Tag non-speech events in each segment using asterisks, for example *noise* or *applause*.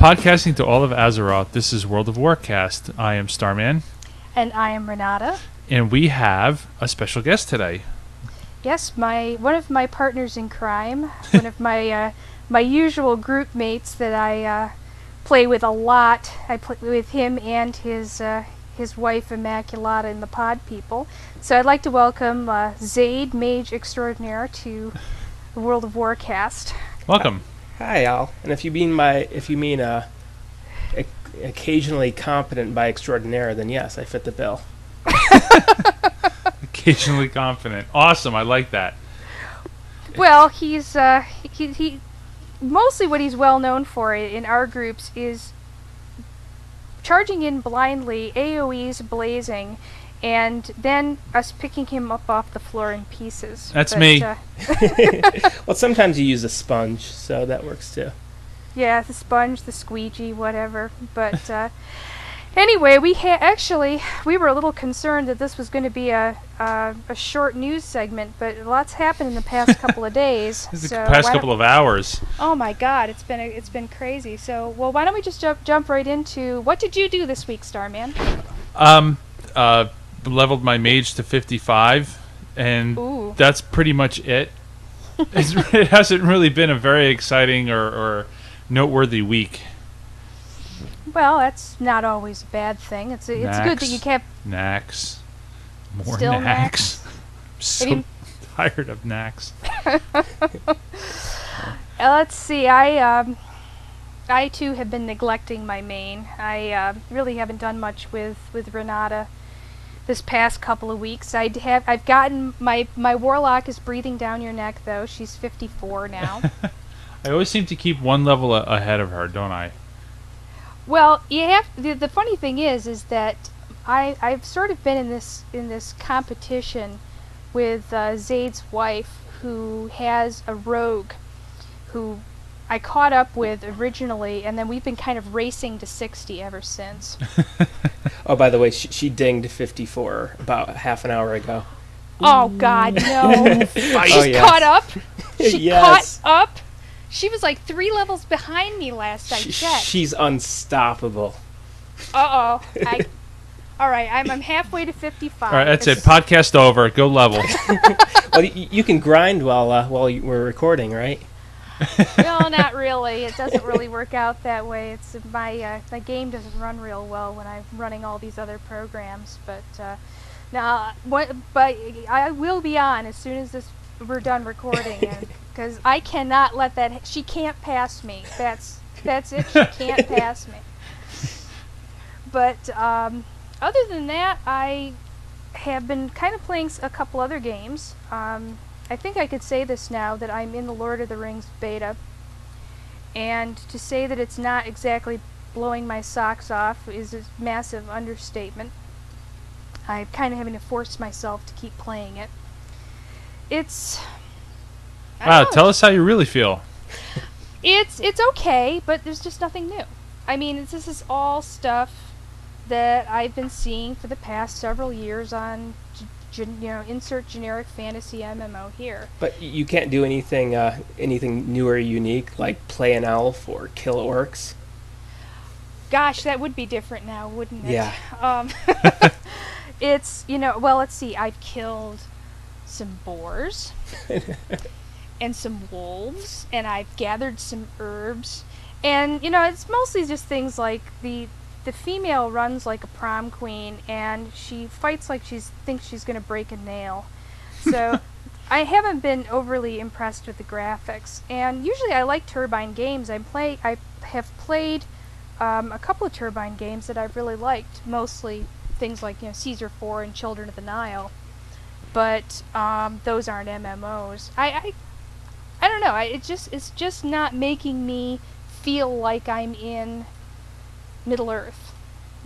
Podcasting to all of Azeroth, this is World of Warcast. I am Starman, And I am Renata. and we have a special guest today. Yes, my one of my partners in crime, one of my uh, my usual group mates that I uh, play with a lot. I play with him and his uh, his wife Immaculata and the Pod People. So I'd like to welcome uh, Zaid, Mage Extraordinaire, to the World of Warcast. Welcome. Hi, Al. And if you mean by if you mean uh, o- occasionally competent by extraordinaire, then yes, I fit the bill. *laughs* Occasionally confident. Awesome. I like that. Well, he's uh, he, he mostly what he's well known for i- in our groups is charging in blindly, AOE's blazing, and then us picking him up off the floor in pieces. That's me. Uh, *laughs* Well, sometimes you use a sponge, so that works too. yeah, the sponge, the squeegee, whatever. But uh, anyway, we ha- actually we were a little concerned that this was going to be a uh, a short news segment, but lots happened in the past couple of days. *laughs* So the past couple of hours. Oh my God, it's been a, it's been crazy. So, well, why don't we just jump jump right into what did you do this week, Starman? Um, uh, leveled my mage to 55, and Ooh. that's pretty much it. *laughs* It's, it hasn't really been a very exciting or, or noteworthy week. Well, that's not always a bad thing. It's a, it's good that you kept. Nax. More Still Nax. *laughs* I'm so tired of Nax. *laughs* Uh, let's see. I um, I too have been neglecting my main. I uh, really haven't done much with with Renata this past couple of weeks. I have I've gotten my my warlock is breathing down your neck though. She's 54 *laughs* now. I always seem to keep one level a- ahead of her, don't I? Well, you have the, the funny thing is is that I I've sort of been in this in this competition with uh, Zaid's wife who has a rogue who I caught up with originally and then we've been kind of racing to 60 ever since. *laughs* Oh, by the way, she, she dinged 54 about half an hour ago. oh god, no. She's *laughs* Oh, yes. caught up. *laughs* She Yes. caught up. She was like 3 levels behind me last I She- checked. she's unstoppable. Uh-oh. I All right, I'm, I'm halfway to 55. All right, that's it. Podcast over. Go level. Well, y- you can grind while uh, while you- we're recording, right? *laughs* no, not really. It doesn't really work out that way. It's my uh, my game doesn't run real well when I'm running all these other programs. But uh, now, what? But I will be on as soon as this we're done recording, because *laughs* I cannot let that. She can't pass me. That's that's it. She can't *laughs* pass me. But um, other than that, I have been kind of playing a couple other games. Um, I think I could say this now that I'm in the Lord of the Rings beta. And to say that it's not exactly blowing my socks off is a massive understatement. I'm kind of having to force myself to keep playing it. It's. Wow, know, tell us how you really feel. *laughs* it's it's okay, but there's just nothing new. I mean, it's, this is all stuff that I've been seeing for the past several years on, gen- you know, insert generic fantasy MMO here. But you can't do anything uh, anything new or unique like play an elf or kill orcs. Gosh, that would be different now, wouldn't it? Yeah. *laughs* Um, *laughs* it's you know, well, let's see. I've killed some boars *laughs* and some wolves, and I've gathered some herbs, and you know, it's mostly just things like the the female runs like a prom queen, and she fights like she thinks she's gonna break a nail. So. *laughs* I haven't been overly impressed with the graphics, and usually I like Turbine games. I play, I have played um, a couple of Turbine games that I've really liked, mostly things like you know Caesar 4 and Children of the Nile, but um, those aren't MMOs. I, I I don't know. I, it just it's just not making me feel like I'm in Middle Earth.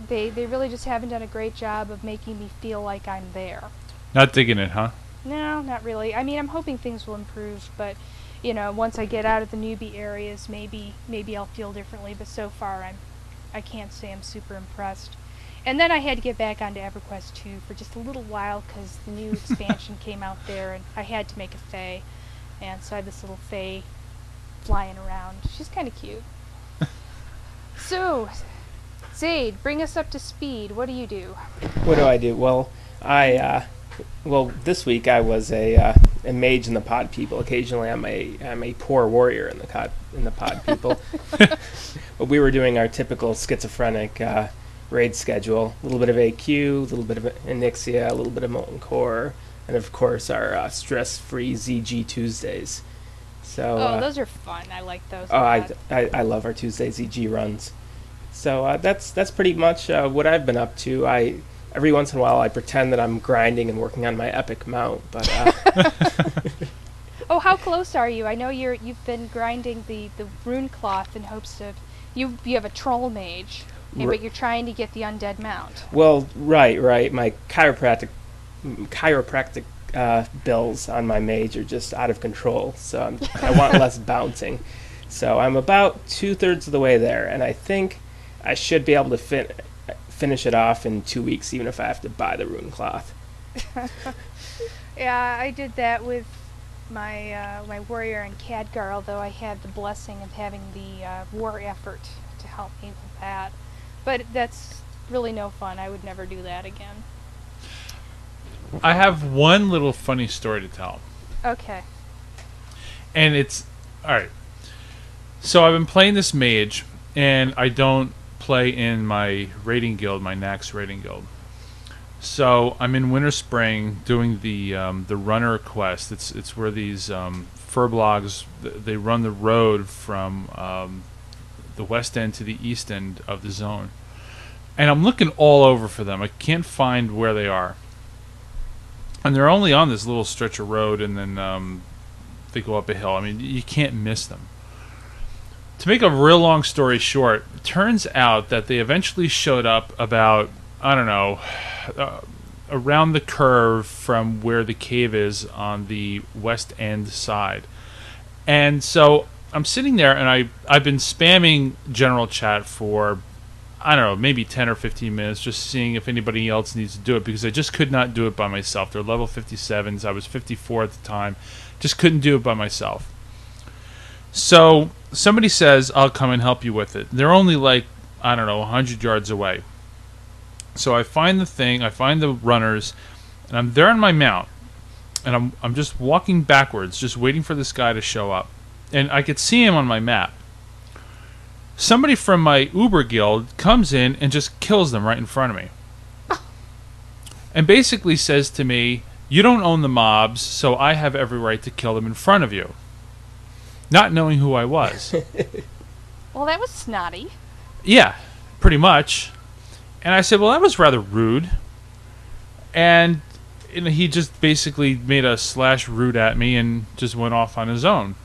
They they really just haven't done a great job of making me feel like I'm there. Not digging it, huh? No, not really. I mean, I'm hoping things will improve, but you know, once I get out of the newbie areas, maybe maybe I'll feel differently. But so far, I'm I can't say I'm super impressed. And then I had to get back onto EverQuest 2 for just a little while because the new *laughs* expansion came out there, and I had to make a Fae, and so I had this little Fae flying around. She's kind of cute. *laughs* So, Zaid, bring us up to speed. What do you do? What do I do? Well, I uh, well this week I was a, uh, a mage in the pod people. Occasionally I'm a I'm a poor warrior in the cod in the pod people. *laughs* *laughs* but we were doing our typical schizophrenic uh, raid schedule: a little bit of AQ, a little bit of Onyxia, a little bit of Molten Core, and of course our uh, stress-free ZG Tuesdays. So Oh, uh, those are fun. I like those. Oh, I. I, I love our Tuesday ZG runs. So uh, that's that's pretty much uh, what I've been up to. I every once in a while I pretend that I'm grinding and working on my epic mount, but uh, *laughs* Oh, how close are you? I know you're you've been grinding the the rune cloth in hopes of you you have a troll mage, R- but you're trying to get the undead mount. well, right, right. My chiropractic chiropractic uh, bills on my mage are just out of control, so I'm, I want *laughs* less bouncing. So I'm about two thirds of the way there, and I think I should be able to fin- finish it off in two weeks, even if I have to buy the rune cloth. *laughs* Yeah, I did that with my uh, my warrior and Khadgar, although I had the blessing of having the uh, war effort to help me with that. But that's really no fun. I would never do that again. I have one little funny story to tell. Okay. and it's all right. So I've been playing this mage, and I don't play in my rating guild, my Nax rating guild. So I'm in Winterspring doing the um, the runner quest. It's it's where these um, furbolgs th- they run the road from um, the west end to the east end of the zone, and I'm looking all over for them. I can't find where they are, and they're only on this little stretch of road, and then um, they go up a hill. I mean, you can't miss them. To make a real long story short, turns out that they eventually showed up about, I don't know, uh, around the curve from where the cave is on the west end side. And so I'm sitting there and I, I've been spamming general chat for, I don't know, maybe 10 or 15 minutes, just seeing if anybody else needs to do it because I just could not do it by myself. They're level 57s. I was 54 at the time just couldn't do it by myself. So somebody says, I'll come and help you with it. They're only like, I don't know, 100 yards away. So I find the thing, I find the runners, and I'm there on my mount. And I'm, I'm just walking backwards, just waiting for this guy to show up. And I could see him on my map. Somebody from my Uber guild comes in and just kills them right in front of me. *laughs* And basically says to me, you don't own the mobs, so I have every right to kill them in front of you. Not knowing who I was. *laughs* Well, that was snotty. yeah, pretty much. And I said, well, that was rather rude. And, and he just basically made a slash rude at me and just went off on his own.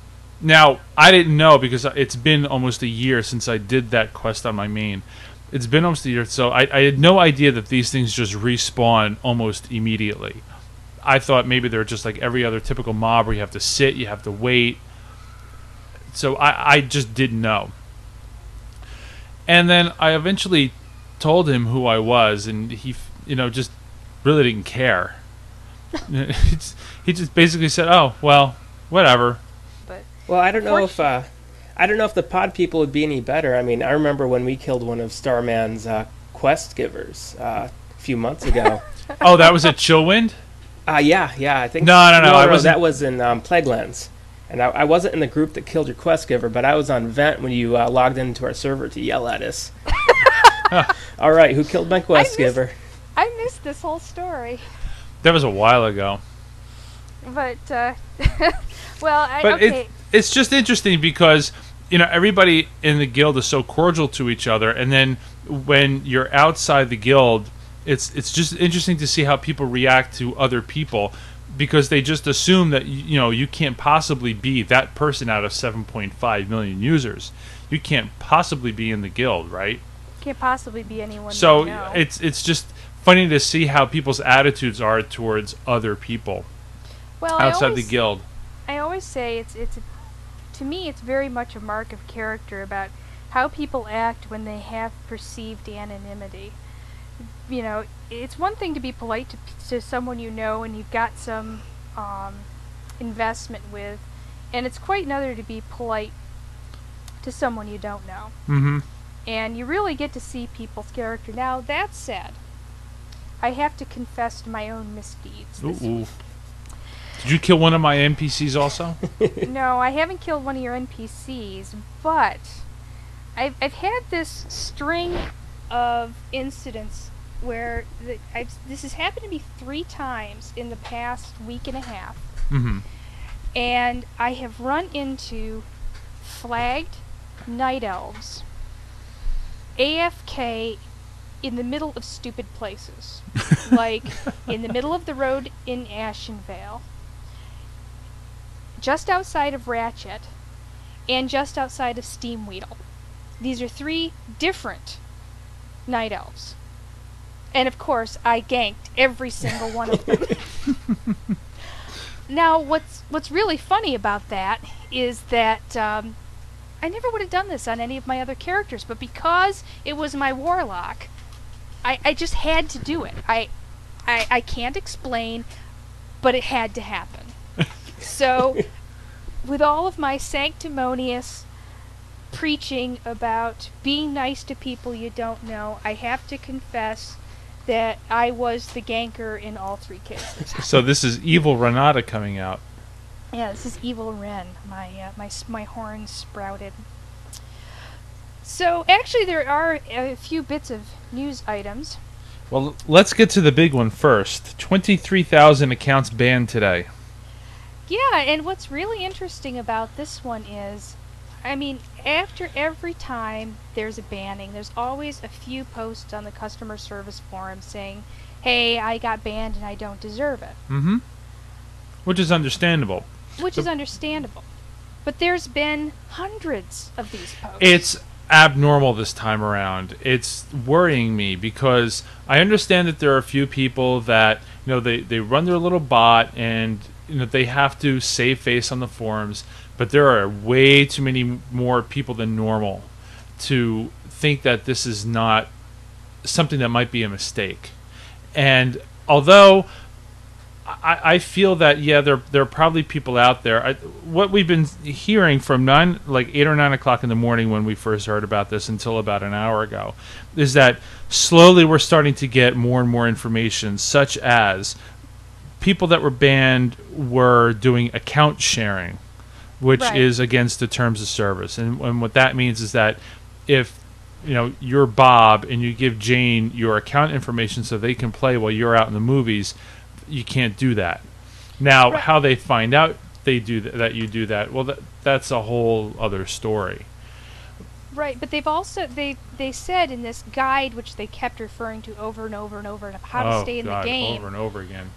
Now, I didn't know because it's been almost a year since I did that quest on my main. It's been almost a year, so I, I had no idea that these things just respawn almost immediately. I thought maybe they're just like every other typical mob where you have to sit, you have to wait. So I, I just didn't know. And then I eventually told him who I was, and he, you know, just really didn't care. *laughs* he just- basically said, "Oh, well, whatever." But Well, I don't know if uh, I don't know if the pod people would be any better. I mean, I remember when we killed one of Starman's uh, quest givers uh, a few months ago. *laughs* Oh, that was at Chillwind. uh, yeah, yeah, I think. No, no, no, I wasn't- That was in um, Plaguelands, and I, I wasn't in the group that killed your quest giver, but I was on Vent when you uh, logged into our server to yell at us. *laughs* All right, who killed my quest missed- giver? I missed this whole story. That was a while ago. But uh, *laughs* well, I, But okay. it, it's just interesting because you know everybody in the guild is so cordial to each other, and then when you're outside the guild, it's it's just interesting to see how people react to other people because they just assume that you know you can't possibly be that person out of 7.5 million users. You can't possibly be in the guild, right? Can't possibly be anyone. So it's it's just funny to see how people's attitudes are towards other people well, outside always, the guild. I always say it's it's a, to me it's very much a mark of character about how people act when they have perceived anonymity. You know, it's one thing to be polite to, to someone you know and you've got some um, investment with, and it's quite another to be polite to someone you don't know. Mm-hmm. and you really get to see people's character. Now, that said, I have to confess to my own misdeeds. This ooh. Did you kill one of my NPCs also? *laughs* *laughs* no, I haven't killed one of your NPCs, but I've, I've had this string of incidents where the, I've, this has happened to me three times in the past week and a half, mm-hmm. and I have run into flagged night elves AFK in the middle of stupid places. *laughs* like in the middle of the road in Ashenvale, just outside of Ratchet, and just outside of Steamwheedle. These are three different night elves. And of course, I ganked every single one of them. *laughs* now, what's what's really funny about that is that um, I never would have done this on any of my other characters, but because it was my warlock, I, I just had to do it. I, I I can't explain, but it had to happen. *laughs* so, with all of my sanctimonious preaching about being nice to people you don't know, I have to confess that I was the ganker in all three cases. *laughs* So this is evil Renata coming out. Yeah, this is Evil Ren. My uh, my my horns sprouted. So actually, there are a few bits of news items. Well, let's get to the big one first. Twenty-three thousand accounts banned today. Yeah, and what's really interesting about this one is, I mean, after every time there's a banning, there's always a few posts on the customer service forum saying, "Hey, I got banned and I don't deserve it," Mm-hmm. Which is understandable. which is understandable. But there's been hundreds of these posts. It's abnormal this time around. It's worrying me because I understand that there are a few people that you know they, they run their little bot and you know they have to save face on the forums, but there are way too many more people than normal to think that this is not something that might be a mistake. And although I, I feel that yeah, there there are probably people out there. I, what we've been hearing from nine, like eight or nine o'clock in the morning when we first heard about this until about an hour ago, is that slowly we're starting to get more and more information, such as people that were banned were doing account sharing, which Right. is against the terms of service. And, and what that means is that if you know you're Bob and you give Jane your account information so they can play while you're out in the movies, you can't do that. Now, Right. how they find out they do th- that you do that, well, that, that's a whole other story. Right, but they've also they they said in this guide, which they kept referring to over and over and over, how to oh stay in God, the game. over and over again.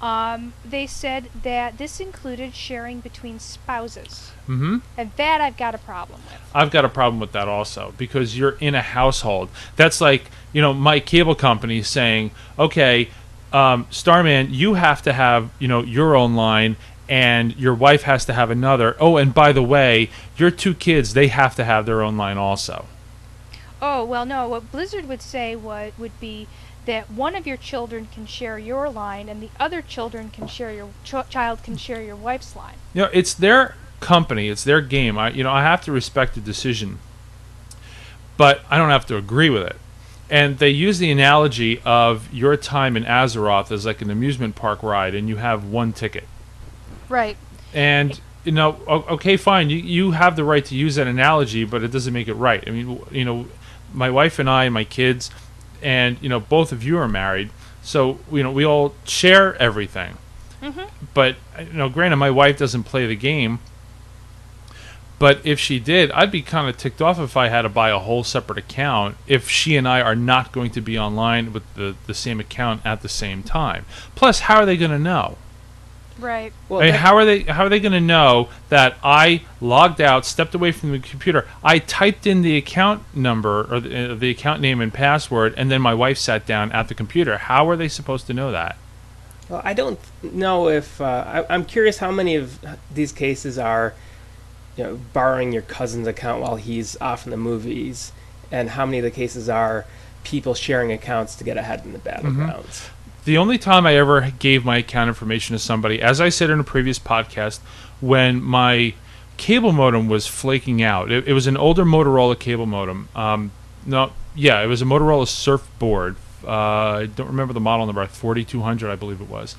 Um, they said that this included sharing between spouses, hmm and that I've got a problem with. I've got a problem with that also because you're in a household. That's like you know my cable company saying, okay, um, Starman, you have to have you know your own line, and your wife has to have another. Oh, and by the way, your two kids they have to have their own line also. Oh well, no. What Blizzard would say would would be that one of your children can share your line, and the other children can share your ch- child can share your wife's line. You know, it's their company, it's their game. I, you know, I have to respect the decision, but I don't have to agree with it. And they use the analogy of your time in Azeroth as like an amusement park ride, and you have one ticket. Right. And you know, okay, fine, you you have the right to use that analogy, but it doesn't make it right. I mean, you know, my wife and I and my kids, and you know, both of you are married, so you know, we all share everything Mhm. but you know, granted, my wife doesn't play the game. But if she did, I'd be kind of ticked off if I had to buy a whole separate account if she and I are not going to be online with the, the same account at the same time. Plus, how are they going to know? Right. Well, I mean, that- how are they how are they going to know that I logged out, stepped away from the computer, I typed in the account number or the, uh, the account name and password, and then my wife sat down at the computer? How are they supposed to know that? Well, I don't know if uh, I, I'm curious how many of these cases are, you know, borrowing your cousin's account while he's off in the movies, and how many of the cases are people sharing accounts to get ahead in the battlegrounds. The only time I ever gave my account information to somebody, as I said in a previous podcast, when my cable modem was flaking out. It, it was an older Motorola cable modem. Um, no, yeah, it was a Motorola Surfboard. Uh, I don't remember the model number, 4200, I believe it was.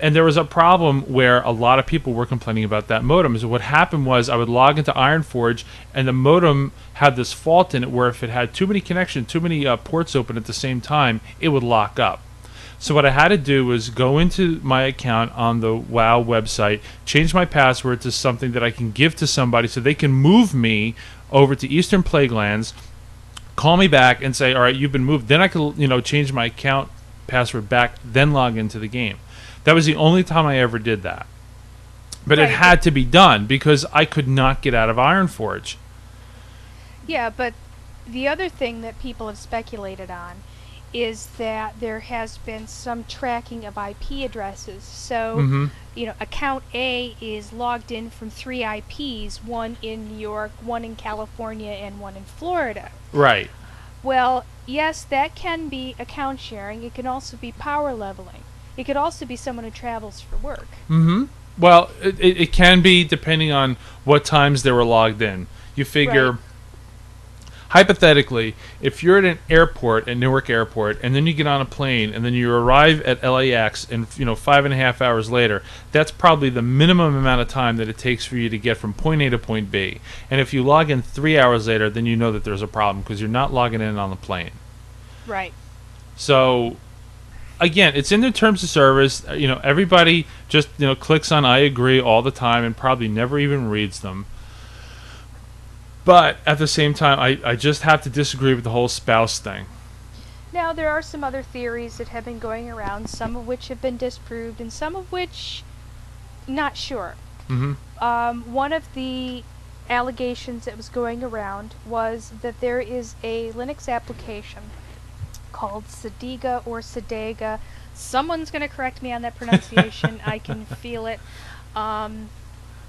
And there was a problem where a lot of people were complaining about that modem. So what happened was I would log into IronForge, and the modem had this fault in it where if it had too many connections, too many uh, ports open at the same time, it would lock up. So what I had to do was go into my account on the WoW website, change my password to something that I can give to somebody so they can move me over to Eastern Plaguelands, call me back and say, "All right, you've been moved." Then I could, you know, change my account password back, then log into the game. That was the only time I ever did that. But it had to be done because I could not get out of Ironforge. Yeah, but the other thing that people have speculated on is that there has been some tracking of IP addresses. So, hmm you know, account A is logged in from three IPs, one in New York, one in California, and one in Florida. Right. Well, yes, that can be account sharing. It can also be power leveling. It could also be someone who travels for work. Mm hmm Well, it, it, it can be depending on what times they were logged in. You figure, Right. Hypothetically, if you're at an airport, at Newark Airport, and then you get on a plane, and then you arrive at LAX, and you know five and a half hours later, that's probably the minimum amount of time that it takes for you to get from point A to point B. And if you log in three hours later, then you know that there's a problem because you're not logging in on the plane. Right. So again, it's in the terms of service. You know, everybody just you know clicks on I agree all the time and probably never even reads them. But at the same time, I, I just have to disagree with the whole spouse thing. Now, there are some other theories that have been going around, some of which have been disproved, and some of which not sure. hmm Um, one of the allegations that was going around was that there is a Linux application called Sadiga or Sadega. Someone's going to correct me on that pronunciation. I can *laughs* feel it. Um,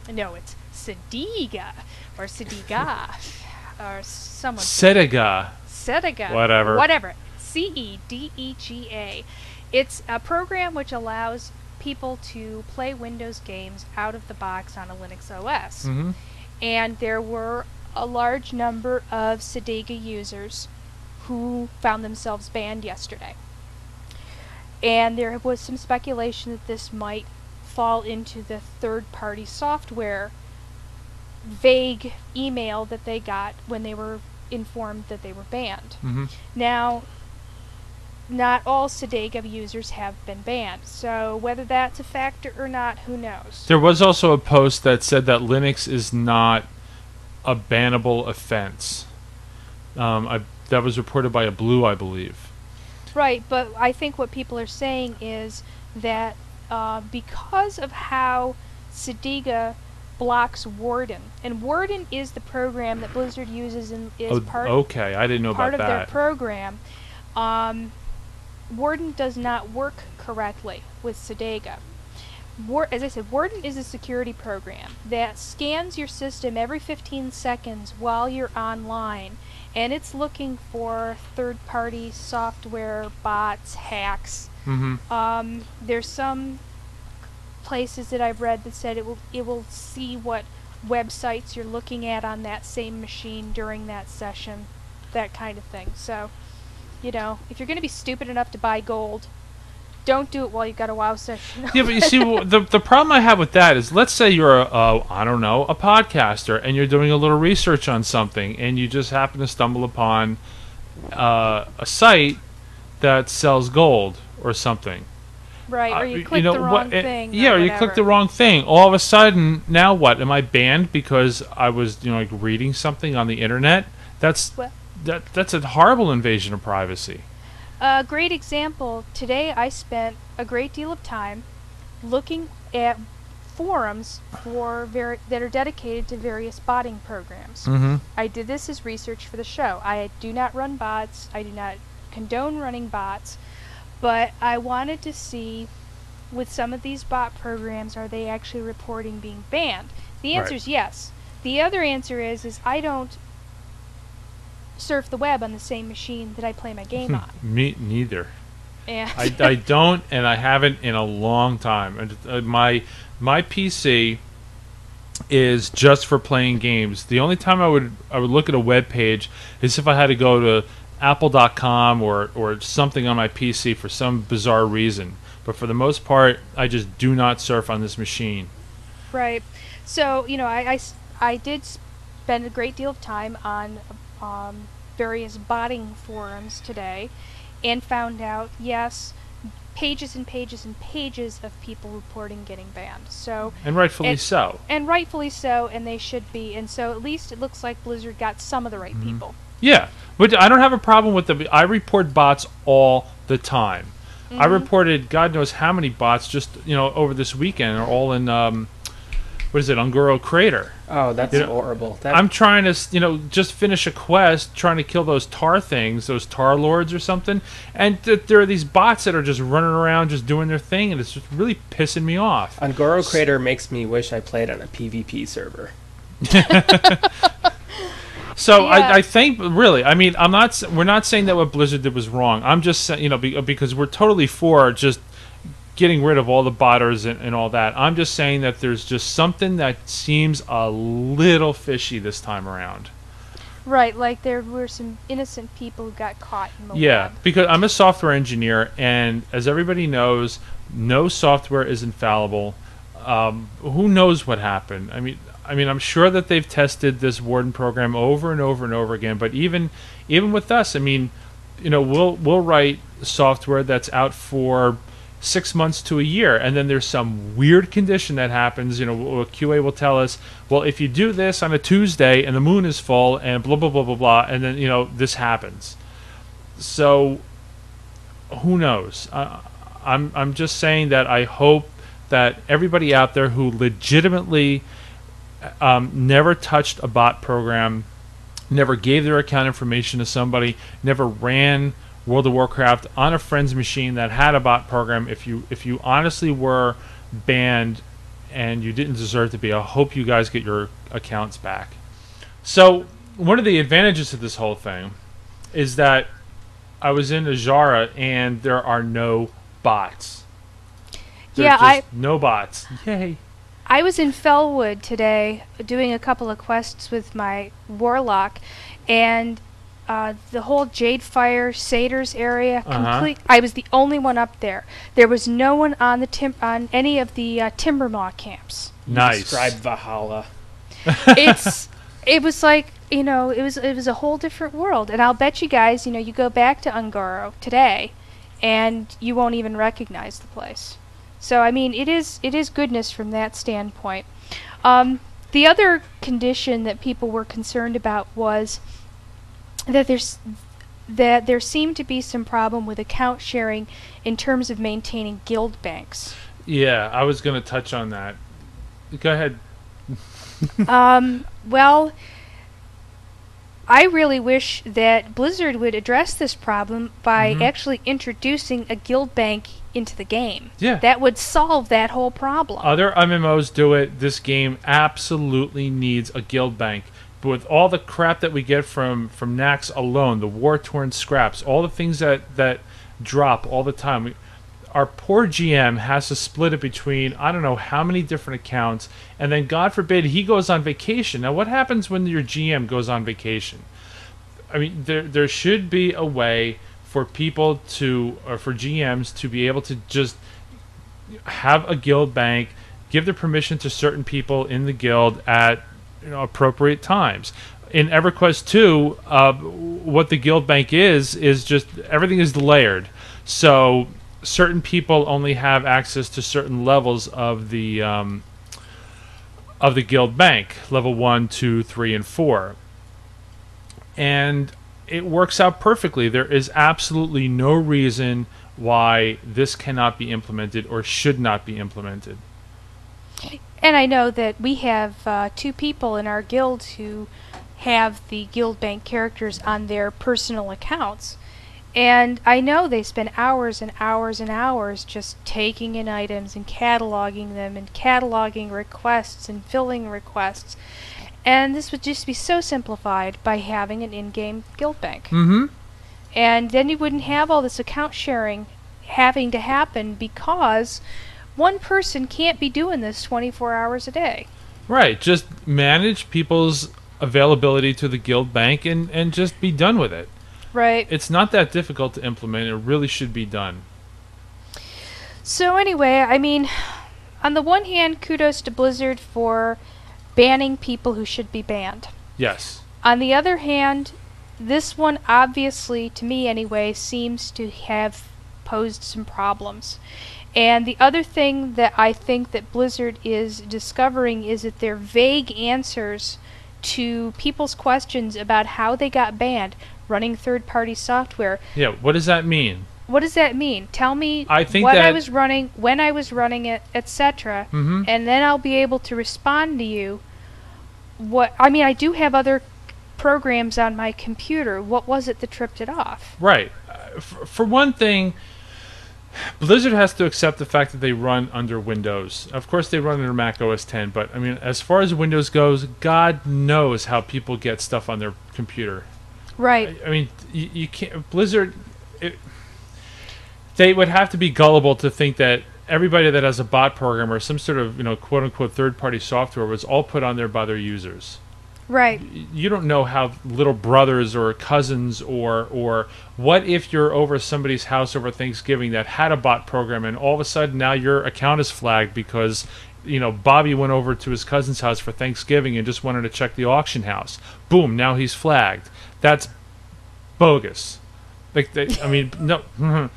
no, it's Sadiga or Sadiga *laughs* or someone. Cedega. Cedega. Whatever. Whatever. C E D E G A. It's a program which allows people to play Windows games out of the box on a Linux OS. hmm And there were a large number of Cedega users who found themselves banned yesterday. And there was some speculation that this might fall into the third party software vague email that they got when they were informed that they were banned. hmm Now, not all Cedega users have been banned, so whether that's a factor or not, who knows? There was also a post that said that Linux is not a bannable offense. Um, I, that was reported by a Blue, I believe. Right, but I think what people are saying is that uh, because of how Cedega blocks Warden, and Warden is the program that Blizzard uses and is Oh, part okay, I didn't know part about of their program. Um, Warden does not work correctly with Cedega. War- as I said, Warden is a security program that scans your system every 15 seconds while you're online, and it's looking for third-party software, bots, hacks. hmm Um, there's some places that I've read that said it will it will see what websites you're looking at on that same machine during that session, that kind of thing. So, you know, if you're going to be stupid enough to buy gold, don't do it while you've got a WoW session. yeah, but you see, *laughs* the the problem I have with that is, let's say you're a, a I don't know a podcaster and you're doing a little research on something, and you just happen to stumble upon uh, a site that sells gold or something. Right, Uh, or you click know, the what- wrong eh, thing. Yeah, or or you click the wrong thing. All of a sudden, now what? Am I banned because I was you know like reading something on the internet? That's Well- that that's a horrible invasion of privacy. A great example today, I spent a great deal of time looking at forums for ver- that are dedicated to various botting programs. Mm-hmm. I did this as research for the show. I do not run bots. I do not condone running bots, but I wanted to see with some of these bot programs are they actually reporting being banned? The answer Right. is yes. The other answer is is I don't surf the web on the same machine that I play my game on. *laughs* Me neither. And I, I *laughs* don't, and I haven't in a long time. And uh, my my PC is just for playing games. The only time I would I would look at a web page is if I had to go to apple.com or or something on my PC for some bizarre reason. But for the most part, I just do not surf on this machine. Right. So, you know, I I did spend a great deal of time on um, various botting forums today and found out, yes, pages and pages and pages of people reporting getting banned. So, And rightfully so. and rightfully so, and they should be. And so, at least it looks like Blizzard got some of the right Mm-hmm. people. Yeah, but I don't have a problem with them. I report bots all the time. I Mm-hmm. reported God knows how many bots just you know over this weekend are all in um, what is it Un'Goro Crater. Oh, that's You know, horrible. That, I'm trying to you know just finish a quest trying to kill those tar things, those tar lords or something, and th- there are these bots that are just running around just doing their thing, and it's just really pissing me off. Un'Goro Crater makes me wish I played on a PvP server. *laughs* So Yeah. I, I think really, I mean, I'm not. We're not saying that what Blizzard did was wrong. I'm just saying, you know, be, because we're totally for just getting rid of all the botters and, and all that. I'm just saying that there's just something that seems a little fishy this time around. Right, like there were some innocent people who got caught in the Yeah, web. because I'm a software engineer, and as everybody knows, no software is infallible. Um, who knows what happened? I mean, I mean, I'm sure that they've tested this Warden program over and over and over again. But even even with us, I mean, you know, we'll we'll write software that's out for six months to a year, and then there's some weird condition that happens. You know, a QA will tell us, well, if you do this on a Tuesday and the moon is full, and blah blah blah blah blah, and then you know this happens. So, who knows? I'm I'm just saying that I hope that everybody out there who legitimately um, never touched a bot program, never gave their account information to somebody, never ran World of Warcraft on a friend's machine that had a bot program. If you if you honestly were banned and you didn't deserve to be, I hope you guys get your accounts back. So one of the advantages of this whole thing is that I was in Azshara and there are no bots. Yeah, I- no bots. Yay. I was in Felwood today doing a couple of quests with my warlock, and uh, the whole Jadefire Satyrs area Uh-huh. I was the only one up there. There was no one on the tim- on any of the uh, Timbermaw camps. Nice. Describe Valhalla. It's *laughs* it was like you know it was it was a whole different world, and I'll bet you guys you know you go back to Un'Goro today, and you won't even recognize the place. So I mean, it is it is goodness from that standpoint. Um, the other condition that people were concerned about was that there's that there seemed to be some problem with account sharing in terms of maintaining guild banks. Yeah, I was going to touch on that. Go ahead. *laughs* um, well, I really wish that Blizzard would address this problem by Mhm. actually introducing a guild bank into the game. Yeah. That would solve that whole problem. Other MMOs do it. This game absolutely needs a guild bank. But with all the crap that we get from from Nax alone, the war torn scraps, all the things that that drop all the time, we, our poor GM has to split it between I don't know how many different accounts, and then God forbid he goes on vacation. Now, what happens when your GM goes on vacation? I mean, there there should be a way for people to or for GMs to be able to just have a guild bank, give the permission to certain people in the guild at you know appropriate times. In EverQuest 2, uh, what the guild bank is is just everything is layered. So certain people only have access to certain levels of the um, of the guild bank, level one, two, three, and four, and it works out perfectly. There is absolutely no reason why this cannot be implemented or should not be implemented. And I know that we have uh, two people in our guild who have the guild bank characters on their personal accounts. And I know they spend hours and hours and hours just taking in items and cataloging them and cataloging requests and filling requests. And this would just be so simplified by having an in game guild bank. Mm-hmm. And then you wouldn't have all this account sharing having to happen because one person can't be doing this 24 hours a day. Right. Just manage people's availability to the guild bank and, and just be done with it. Right. It's not that difficult to implement. It really should be done. So anyway, I mean, on the one hand, kudos to Blizzard for banning people who should be banned. Yes. On the other hand, this one obviously, to me anyway, seems to have posed some problems. And the other thing that I think that Blizzard is discovering is that their vague answers to people's questions about how they got banned running third party software. Yeah. What does that mean? What does that mean? Tell me I think what I was running, when I was running it, etc. Mhm. And then I'll be able to respond to you. What I mean, I do have other programs on my computer. What was it that tripped it off? Right. Uh, for, for one thing, Blizzard has to accept the fact that they run under Windows. Of course, they run under Mac OS 10, but I mean, as far as Windows goes, God knows how people get stuff on their computer. Right. I mean, you, you can't. Blizzard, it, they would have to be gullible to think that everybody that has a bot program or some sort of you know quote unquote third party software was all put on there by their users Right. you don't know how little brothers or cousins or or what if you're over somebody's house over Thanksgiving that had a bot program and all of a sudden now your account is flagged because you know Bobby went over to his cousin's house for Thanksgiving and just wanted to check the auction house. Boom, now he's flagged. That's bogus. Like they, I mean, *laughs* no, mm-hmm.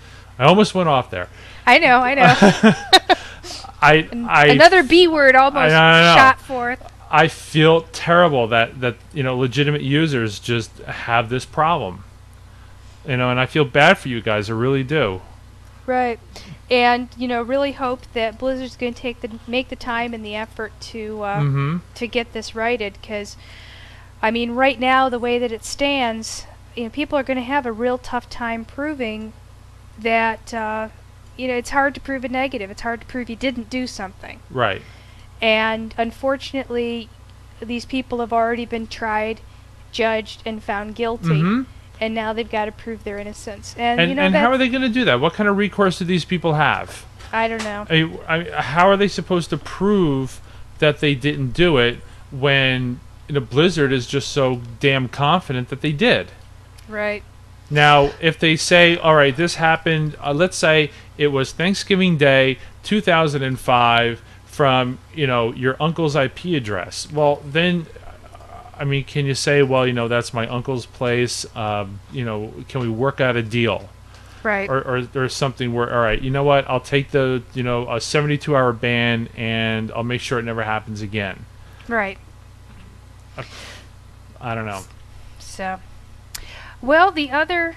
I almost went off there. I know. I know. *laughs* I I Another B word almost I know. shot forth. I feel terrible that that you know legitimate users just have this problem. You know, and I feel bad for you guys. I really do. Right. And you know, really hope that Blizzard's going to take the make the time and the effort to uh, Mm-hmm. to get this righted because I mean right now the way that it stands you know people are going to have a real tough time proving that uh, you know it's hard to prove a negative it's hard to prove you didn't do something Right. And unfortunately these people have already been tried judged and found guilty Mm-hmm. and now they've got to prove their innocence and, And you know and how are they going to do that? What kind of recourse do these people have? I don't know I, mean, I, how are they supposed to prove that they didn't do it when know, Blizzard is just so damn confident that they did? right Now, if they say, all right, this happened, uh, let's say it was Thanksgiving Day 2005 from, you know, your uncle's IP address. Well, then, I mean, can you say, well, you know, that's my uncle's place? Um, you know, can we work out a deal? right Or, or, or something where, all right, you know what, I'll take the, you know, a 72 hour ban and I'll make sure it never happens again. right I don't know. So, well, the other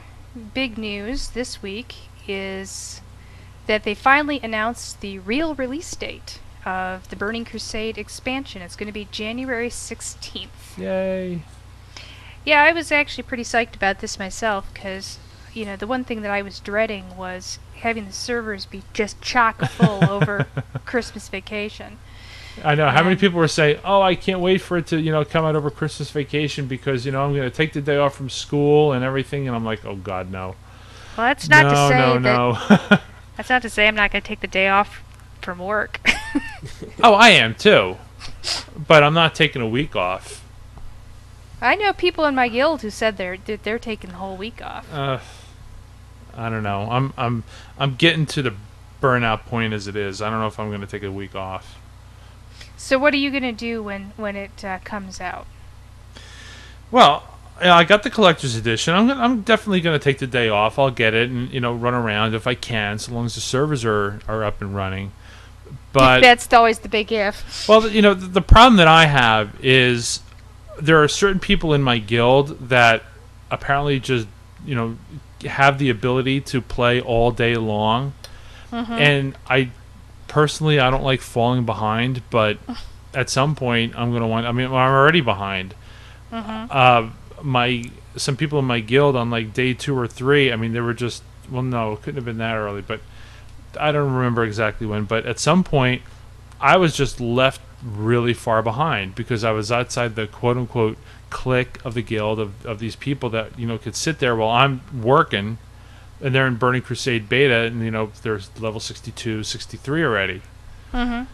big news this week is that they finally announced the real release date of the Burning Crusade expansion. It's going to be January 16th. Yay. Yeah, I was actually pretty psyched about this myself because, you know, the one thing that I was dreading was having the servers be just chock full *laughs* over Christmas vacation. I know. How many people were saying, "Oh, I can't wait for it to, you know, come out over Christmas vacation because you know I'm going to take the day off from school and everything." And I'm like, "Oh God, no!" Well, that's not no, to say no, that no. *laughs* *laughs* that's not to say I'm not going to take the day off from work. *laughs* oh, I am too, but I'm not taking a week off. I know people in my guild who said they're that they're taking the whole week off. Uh, I don't know. I'm I'm I'm getting to the burnout point as it is. I don't know if I'm going to take a week off. So what are you gonna do when when it uh, comes out? Well, I got the collector's edition. I'm gonna, I'm definitely going to take the day off. I'll get it and you know run around if I can, so long as the servers are are up and running. But That's always the big if. Well, you know, the, the problem that I have is there are certain people in my guild that apparently just, you know, have the ability to play all day long. And I personally, I don't like falling behind, but *laughs* at some point, I'm going to want, I mean, I'm already behind. Uh, my, some people in my guild on like day two or three, I mean, they were just, well, no, it couldn't have been that early, but I don't remember exactly when, but at some point, I was just left really far behind because I was outside the quote unquote clique of the guild of, of these people that, you know, could sit there while I'm working and they're in Burning Crusade beta and, you know, there's level 62, 63 already. Mm-hmm.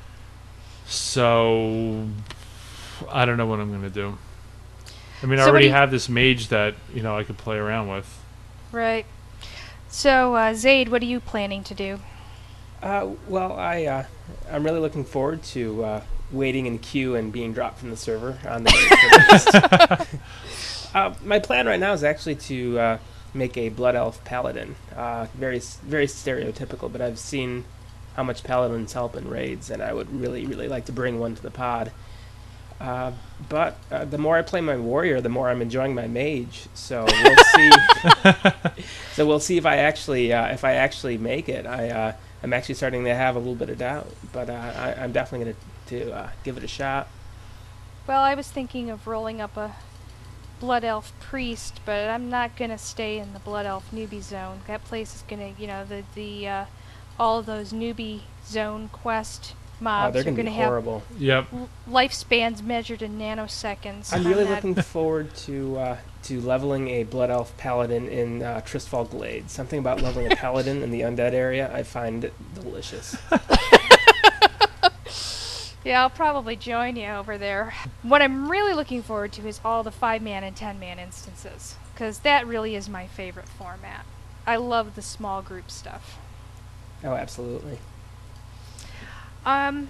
So I don't know what I'm gonna do. I mean, I So what already you- have this mage that you know I could play around with. Right. So, uh, Zaid, what are you planning to do? Uh, well, I uh, I'm really looking forward to uh, waiting in queue and being dropped from the server on the. *laughs* *laughs* uh, my plan right now is actually to uh, make a blood elf paladin. Uh, very very stereotypical, but I've seen how much paladins help in raids, and I would really really like to bring one to the pod. Uh, but uh, the more I play my warrior, the more I'm enjoying my mage. So we'll see. *laughs* so we'll see if I actually uh, if I actually make it. I uh, I'm actually starting to have a little bit of doubt, but uh, I, I'm definitely going to uh, give it a shot. Well, I was thinking of rolling up a Blood Elf Priest, but I'm not gonna stay in the Blood Elf newbie zone. That place is gonna, you know, the the uh, all of those newbie zone quest Oh, mobs they're going to gonna have horrible. Yep. l- lifespans measured in nanoseconds. I'm really looking forward to uh, to leveling a blood elf paladin in uh, Tirisfal Glade. Something about leveling a paladin in the undead area, I find delicious. *laughs* Yeah, I'll probably join you over there. What I'm really looking forward to is all the 5 man and 10 man instances, because that really is my favorite format. I love the small group stuff. Oh, absolutely. Um,